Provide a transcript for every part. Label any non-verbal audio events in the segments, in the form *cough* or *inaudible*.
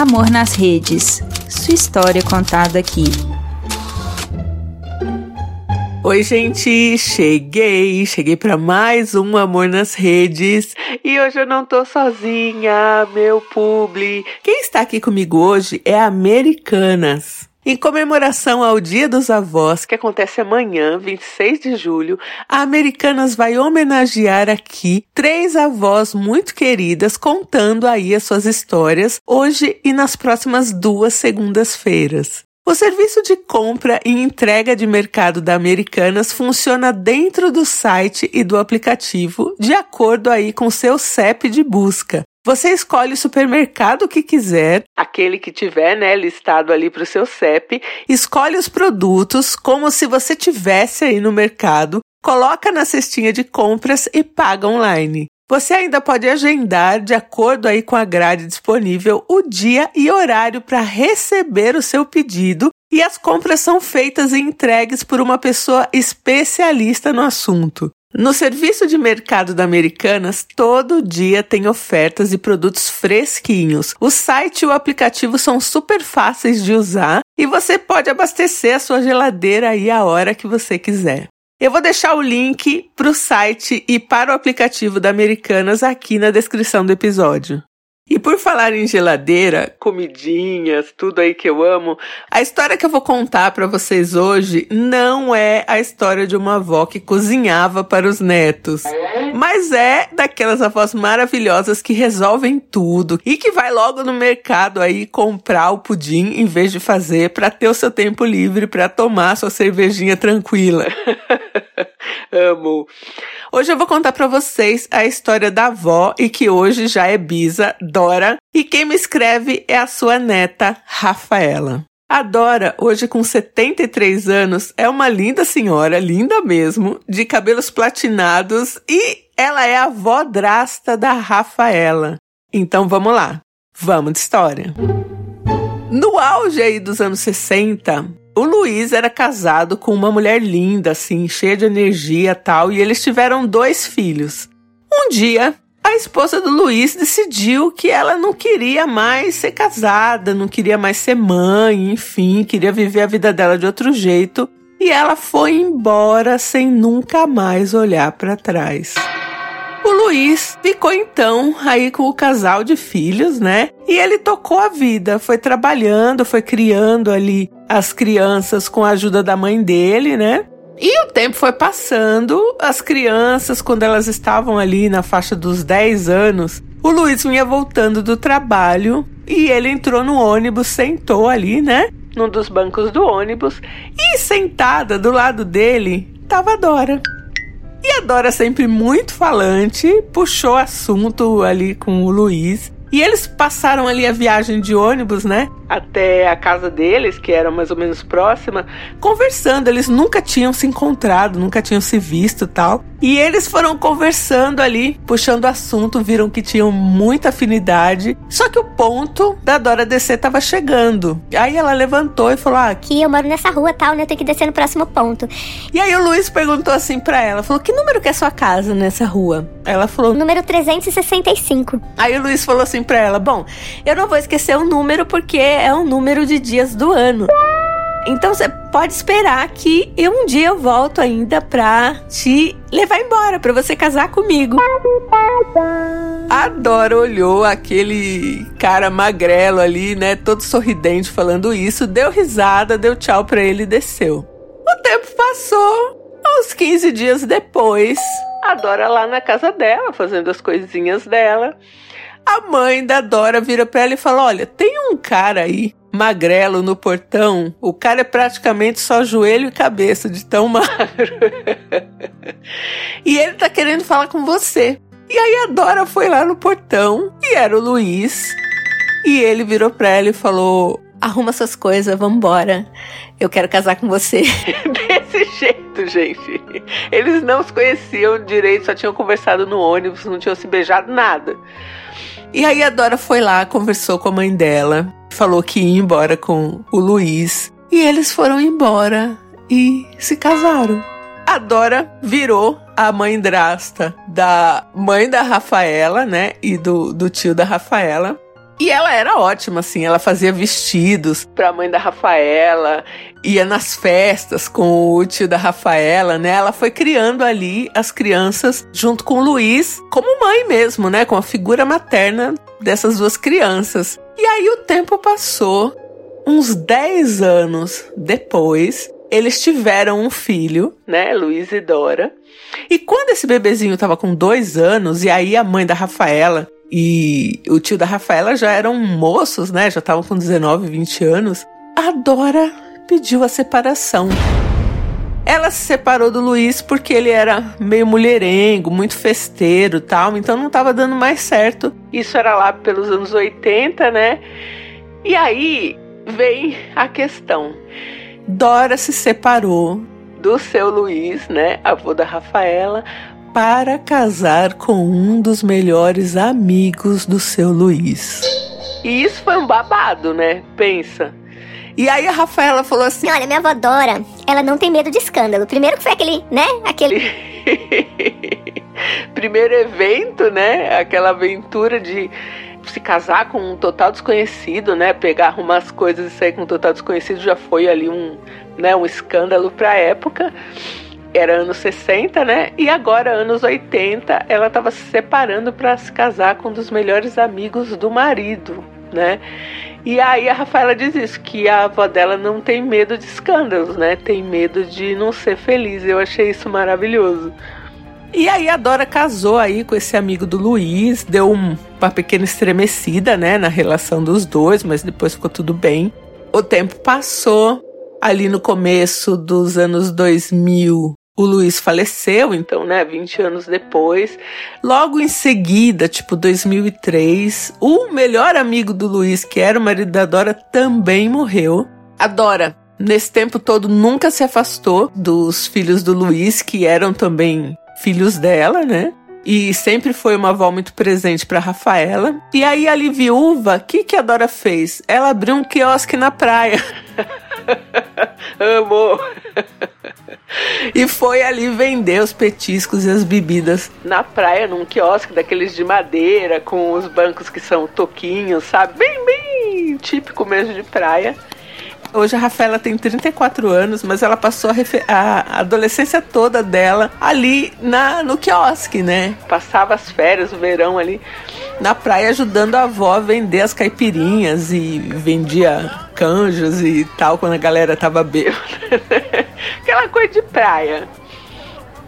Amor nas Redes. Sua história contada aqui. Oi, gente, cheguei, cheguei para mais um Amor nas Redes e hoje eu não tô sozinha, meu publi. Quem está aqui comigo hoje é Americanas. Em comemoração ao Dia dos Avós, que acontece amanhã, 26 de julho, a Americanas vai homenagear aqui três avós muito queridas contando aí as suas histórias hoje e nas próximas duas segundas-feiras. O serviço de compra e entrega de mercado da Americanas funciona dentro do site e do aplicativo, de acordo aí com seu CEP de busca. Você escolhe o supermercado que quiser, aquele que tiver, né, listado ali para o seu CEP, escolhe os produtos como se você tivesse aí no mercado, coloca na cestinha de compras e paga online. Você ainda pode agendar, de acordo aí com a grade disponível, o dia e horário para receber o seu pedido e as compras são feitas e entregues por uma pessoa especialista no assunto. No serviço de mercado da Americanas, todo dia tem ofertas e produtos fresquinhos. O site e o aplicativo são super fáceis de usar e você pode abastecer a sua geladeira aí a hora que você quiser. Eu vou deixar o link para o site e para o aplicativo da Americanas aqui na descrição do episódio. E por falar em geladeira, comidinhas, tudo aí que eu amo, a história que eu vou contar para vocês hoje não é a história de uma avó que cozinhava para os netos, mas é daquelas avós maravilhosas que resolvem tudo e que vai logo no mercado aí comprar o pudim em vez de fazer para ter o seu tempo livre para tomar sua cervejinha tranquila. *laughs* amo. Hoje eu vou contar para vocês a história da avó e que hoje já é bisa, Dora, e quem me escreve é a sua neta, Rafaela. A Dora, hoje com 73 anos, é uma linda senhora, linda mesmo, de cabelos platinados e ela é a avó drasta da Rafaela. Então vamos lá, vamos de história. No auge aí dos anos 60, o Luiz era casado com uma mulher linda, assim, cheia de energia tal, e eles tiveram dois filhos. Um dia, a esposa do Luiz decidiu que ela não queria mais ser casada, não queria mais ser mãe, enfim, queria viver a vida dela de outro jeito, e ela foi embora sem nunca mais olhar para trás. O Luiz ficou então aí com o casal de filhos, né? E ele tocou a vida, foi trabalhando, foi criando ali as crianças com a ajuda da mãe dele, né? E o tempo foi passando, as crianças, quando elas estavam ali na faixa dos 10 anos, o Luiz vinha voltando do trabalho e ele entrou no ônibus, sentou ali, né? Num dos bancos do ônibus e sentada do lado dele estava a Dora. E a Dora, sempre muito falante, puxou assunto ali com o Luiz. E eles passaram ali a viagem de ônibus, né? Até a casa deles, que era mais ou menos próxima, conversando. Eles nunca tinham se encontrado, nunca tinham se visto tal. E eles foram conversando ali, puxando assunto, viram que tinham muita afinidade. Só que o ponto da Dora descer tava chegando. Aí ela levantou e falou: Ah, aqui eu moro nessa rua tal, né? Eu tenho que descer no próximo ponto. E aí o Luiz perguntou assim pra ela: falou, que número que é sua casa nessa rua? Ela falou: Número 365. Aí o Luiz falou assim pra ela: Bom, eu não vou esquecer o número porque é o número de dias do ano. Então você pode esperar que eu um dia eu volto ainda pra te levar embora, pra você casar comigo. A Dora olhou aquele cara magrelo ali, né, todo sorridente falando isso, deu risada, deu tchau pra ele e desceu. O tempo passou. Uns 15 dias depois, a Dora lá na casa dela, fazendo as coisinhas dela. A mãe da Dora vira pra ela e fala: Olha, tem um cara aí, magrelo, no portão. O cara é praticamente só joelho e cabeça, de tão *laughs* magro. e ele tá querendo falar com você. E aí a Dora foi lá no portão e era o Luiz. E ele virou pra ela e falou: Arruma suas coisas, vambora. Eu quero casar com você. *laughs* *laughs* Desse jeito, gente. Eles não se conheciam direito, só tinham conversado no ônibus, não tinham se beijado, nada. E aí a Dora foi lá, conversou com a mãe dela, falou que ia embora com o Luiz. E eles foram embora e se casaram. A Dora virou a mãe drasta da mãe da Rafaela, né? E do, do tio da Rafaela. E ela era ótima, assim, ela fazia vestidos pra mãe da Rafaela, ia nas festas com o tio da Rafaela, né? Ela foi criando ali as crianças junto com o Luiz, como mãe mesmo, né? Com a figura materna dessas duas crianças. E aí o tempo passou, uns 10 anos depois, eles tiveram um filho, né? Luiz e Dora. E quando esse bebezinho tava com dois anos, e aí a mãe da Rafaela e o tio da Rafaela já eram moços, né? Já estavam com 19, 20 anos. A Dora pediu a separação. Ela se separou do Luiz porque ele era meio mulherengo, muito festeiro tal, então não estava dando mais certo. Isso era lá pelos anos 80, né? E aí vem a questão. Dora se separou do seu Luiz, né, avô da Rafaela, para casar com um dos melhores amigos do seu Luiz. E isso foi um babado, né? Pensa. E aí a Rafaela falou assim: Olha, minha avó Dora, ela não tem medo de escândalo. Primeiro que foi aquele, né? Aquele. *laughs* Primeiro evento, né? Aquela aventura de se casar com um total desconhecido, né? Pegar, arrumar as coisas e sair com um total desconhecido já foi ali um, né, um escândalo para a época era anos 60, né? E agora, anos 80, ela estava se separando para se casar com um dos melhores amigos do marido, né? E aí a Rafaela diz isso, que a avó dela não tem medo de escândalos, né? Tem medo de não ser feliz. Eu achei isso maravilhoso. E aí a Dora casou aí com esse amigo do Luiz, deu uma pequena estremecida, né, na relação dos dois, mas depois ficou tudo bem. O tempo passou, ali no começo dos anos 2000, o Luiz faleceu, então, né, 20 anos depois. Logo em seguida, tipo 2003, o melhor amigo do Luiz, que era o marido da Dora, também morreu. A Dora, nesse tempo todo, nunca se afastou dos filhos do Luiz, que eram também filhos dela, né? E sempre foi uma avó muito presente para Rafaela. E aí, ali viúva, o que, que a Dora fez? Ela abriu um quiosque na praia. *laughs* *laughs* Amor. e foi ali vender os petiscos e as bebidas na praia, num quiosque daqueles de madeira, com os bancos que são toquinhos, sabe? Bem, bem típico mesmo de praia. Hoje a Rafaela tem 34 anos, mas ela passou a, a, adolescência toda dela ali na, no quiosque, né? Passava as férias, o verão ali na praia ajudando a avó a vender as caipirinhas e vendia canjos e tal quando a galera tava bêbada. *laughs* Aquela coisa de praia.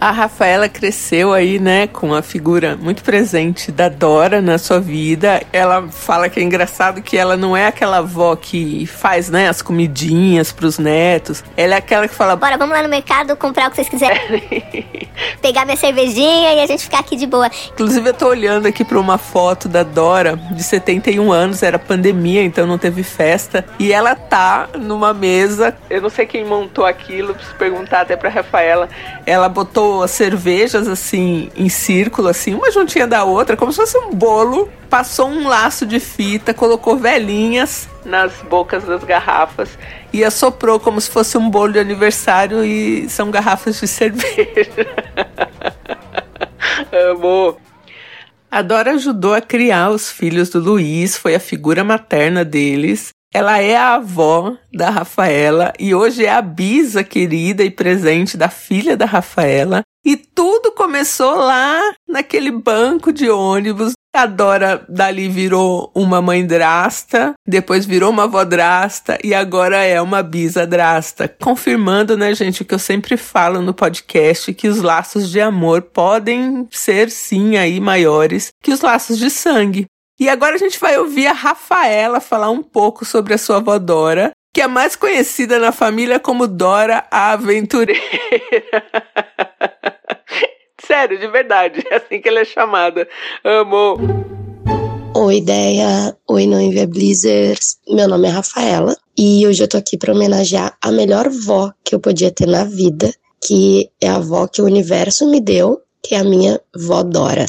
A Rafaela cresceu aí, né, com a figura muito presente da Dora na sua vida. Ela fala que é engraçado que ela não é aquela avó que faz, né, as comidinhas pros netos. Ela é aquela que fala: Bora, vamos lá no mercado comprar o que vocês quiserem. *laughs* Pegar minha cervejinha e a gente ficar aqui de boa. Inclusive, eu tô olhando aqui pra uma foto da Dora, de 71 anos, era pandemia, então não teve festa. E ela tá numa mesa. Eu não sei quem montou aquilo, preciso perguntar até pra Rafaela. Ela botou as cervejas assim em círculo, assim, uma juntinha da outra, como se fosse um bolo. Passou um laço de fita, colocou velhinhas nas bocas das garrafas e assoprou como se fosse um bolo de aniversário e são garrafas de *laughs* cerveja. Amor. A Dora ajudou a criar os filhos do Luiz, foi a figura materna deles. Ela é a avó da Rafaela e hoje é a bisa querida e presente da filha da Rafaela. E tudo começou lá naquele banco de ônibus. A Dora dali virou uma mãe drasta, depois virou uma avó drasta e agora é uma bisa drasta. Confirmando, né, gente, o que eu sempre falo no podcast, que os laços de amor podem ser sim aí maiores que os laços de sangue. E agora a gente vai ouvir a Rafaela falar um pouco sobre a sua avó Dora, que é mais conhecida na família como Dora a Aventureira. *laughs* Sério, de verdade, é assim que ela é chamada. Amo. Oi, ideia. Oi, Noiva Blizzards. Meu nome é Rafaela e hoje eu tô aqui para homenagear a melhor vó que eu podia ter na vida, que é a vó que o universo me deu, que é a minha vó Dora.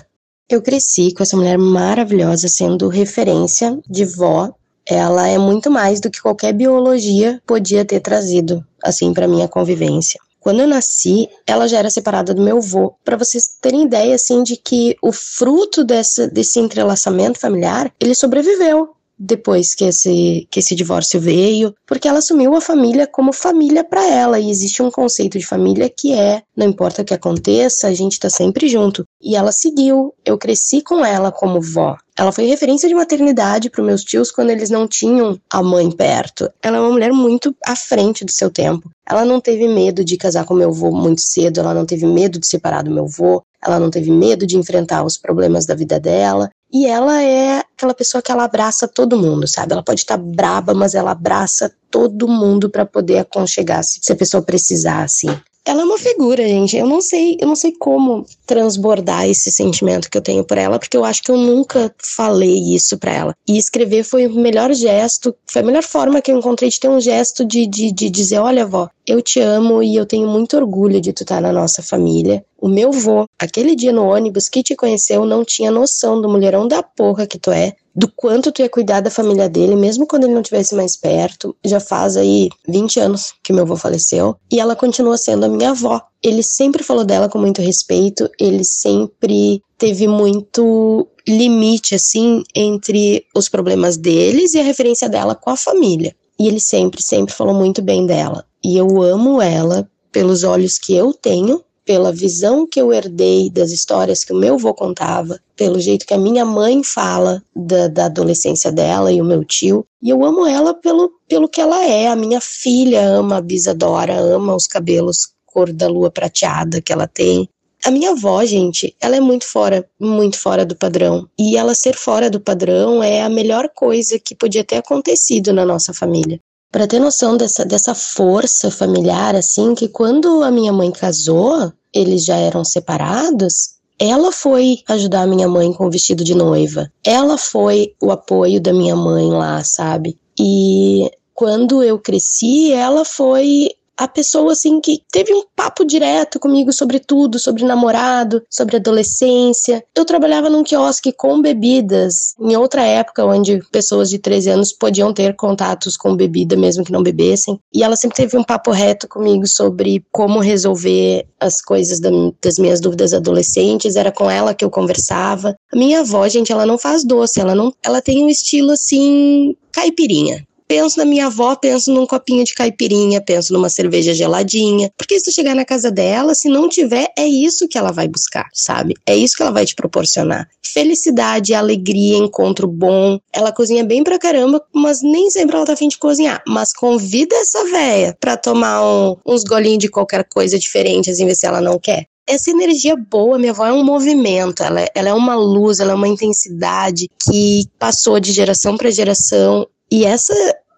Eu cresci com essa mulher maravilhosa sendo referência de vó. Ela é muito mais do que qualquer biologia podia ter trazido, assim, para minha convivência. Quando eu nasci, ela já era separada do meu avô, para vocês terem ideia, assim, de que o fruto dessa, desse entrelaçamento familiar, ele sobreviveu depois que esse, que esse divórcio veio, porque ela assumiu a família como família para ela e existe um conceito de família que é, não importa o que aconteça, a gente tá sempre junto. E ela seguiu. Eu cresci com ela como vó. Ela foi referência de maternidade para meus tios quando eles não tinham a mãe perto. Ela é uma mulher muito à frente do seu tempo. Ela não teve medo de casar com meu avô muito cedo, ela não teve medo de separar do meu avô, ela não teve medo de enfrentar os problemas da vida dela. E ela é aquela pessoa que ela abraça todo mundo, sabe? Ela pode estar braba, mas ela abraça todo mundo para poder aconchegar se a pessoa precisar, assim. Ela é uma figura, gente. Eu não sei, eu não sei como transbordar esse sentimento que eu tenho por ela, porque eu acho que eu nunca falei isso para ela. E escrever foi o melhor gesto, foi a melhor forma que eu encontrei de ter um gesto de, de, de dizer: olha, vó, eu te amo e eu tenho muito orgulho de tu estar na nossa família. O meu vô, aquele dia no ônibus que te conheceu, não tinha noção do mulherão da porra que tu é, do quanto tu ia cuidar da família dele, mesmo quando ele não estivesse mais perto. Já faz aí 20 anos que meu avô faleceu e ela continua sendo a minha avó. Ele sempre falou dela com muito respeito, ele sempre teve muito limite assim entre os problemas deles e a referência dela com a família. E ele sempre, sempre falou muito bem dela. E eu amo ela pelos olhos que eu tenho pela visão que eu herdei das histórias que o meu avô contava, pelo jeito que a minha mãe fala da, da, adolescência dela e o meu tio. E eu amo ela pelo, pelo que ela é. A minha filha ama a Bisa Dora, ama os cabelos cor da lua prateada que ela tem. A minha avó, gente, ela é muito fora, muito fora do padrão. E ela ser fora do padrão é a melhor coisa que podia ter acontecido na nossa família para ter noção dessa, dessa força familiar, assim, que quando a minha mãe casou, eles já eram separados, ela foi ajudar a minha mãe com o vestido de noiva. Ela foi o apoio da minha mãe lá, sabe? E quando eu cresci, ela foi a pessoa assim que teve um papo direto comigo sobre tudo, sobre namorado, sobre adolescência. Eu trabalhava num quiosque com bebidas, em outra época onde pessoas de 13 anos podiam ter contatos com bebida mesmo que não bebessem. E ela sempre teve um papo reto comigo sobre como resolver as coisas das minhas dúvidas adolescentes, era com ela que eu conversava. A minha avó, gente, ela não faz doce, ela não, ela tem um estilo assim caipirinha penso na minha avó, penso num copinho de caipirinha, penso numa cerveja geladinha. Porque se tu chegar na casa dela, se não tiver, é isso que ela vai buscar, sabe? É isso que ela vai te proporcionar. Felicidade, alegria, encontro bom. Ela cozinha bem pra caramba, mas nem sempre ela tá afim de cozinhar. Mas convida essa véia pra tomar um, uns golinhos de qualquer coisa diferente, assim, ver se ela não quer essa energia boa, minha avó é um movimento, ela, é, ela, é uma luz, ela é uma intensidade que passou de geração para geração. E essa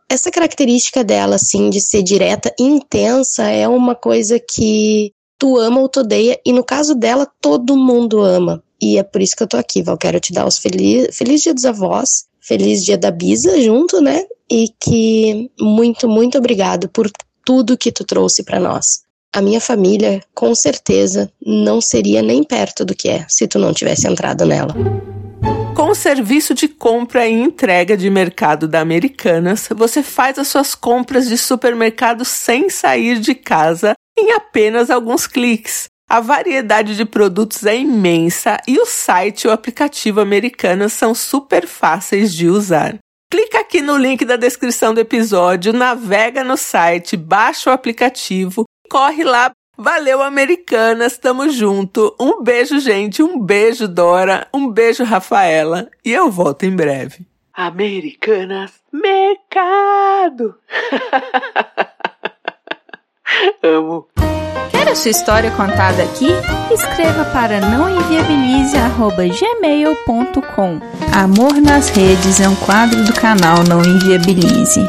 essa característica dela, assim, de ser direta e intensa, é uma coisa que tu ama ou tu odeia, e no caso dela, todo mundo ama. E é por isso que eu tô aqui, Val. Quero te dar os feliz, feliz dia dos avós, feliz dia da Bisa junto, né? E que muito, muito obrigado por tudo que tu trouxe para nós. A minha família, com certeza, não seria nem perto do que é se tu não tivesse entrado nela. Com o serviço de compra e entrega de mercado da Americanas, você faz as suas compras de supermercado sem sair de casa em apenas alguns cliques. A variedade de produtos é imensa e o site e o aplicativo Americanas são super fáceis de usar. Clica aqui no link da descrição do episódio, navega no site, baixa o aplicativo, corre lá Valeu, Americanas, tamo junto. Um beijo, gente. Um beijo, Dora. Um beijo, Rafaela. E eu volto em breve. Americanas, mercado. *laughs* Amo. Quer a sua história contada aqui? Escreva para nãoenviabilize.gmail.com Amor nas Redes é um quadro do canal Não Enviabilize.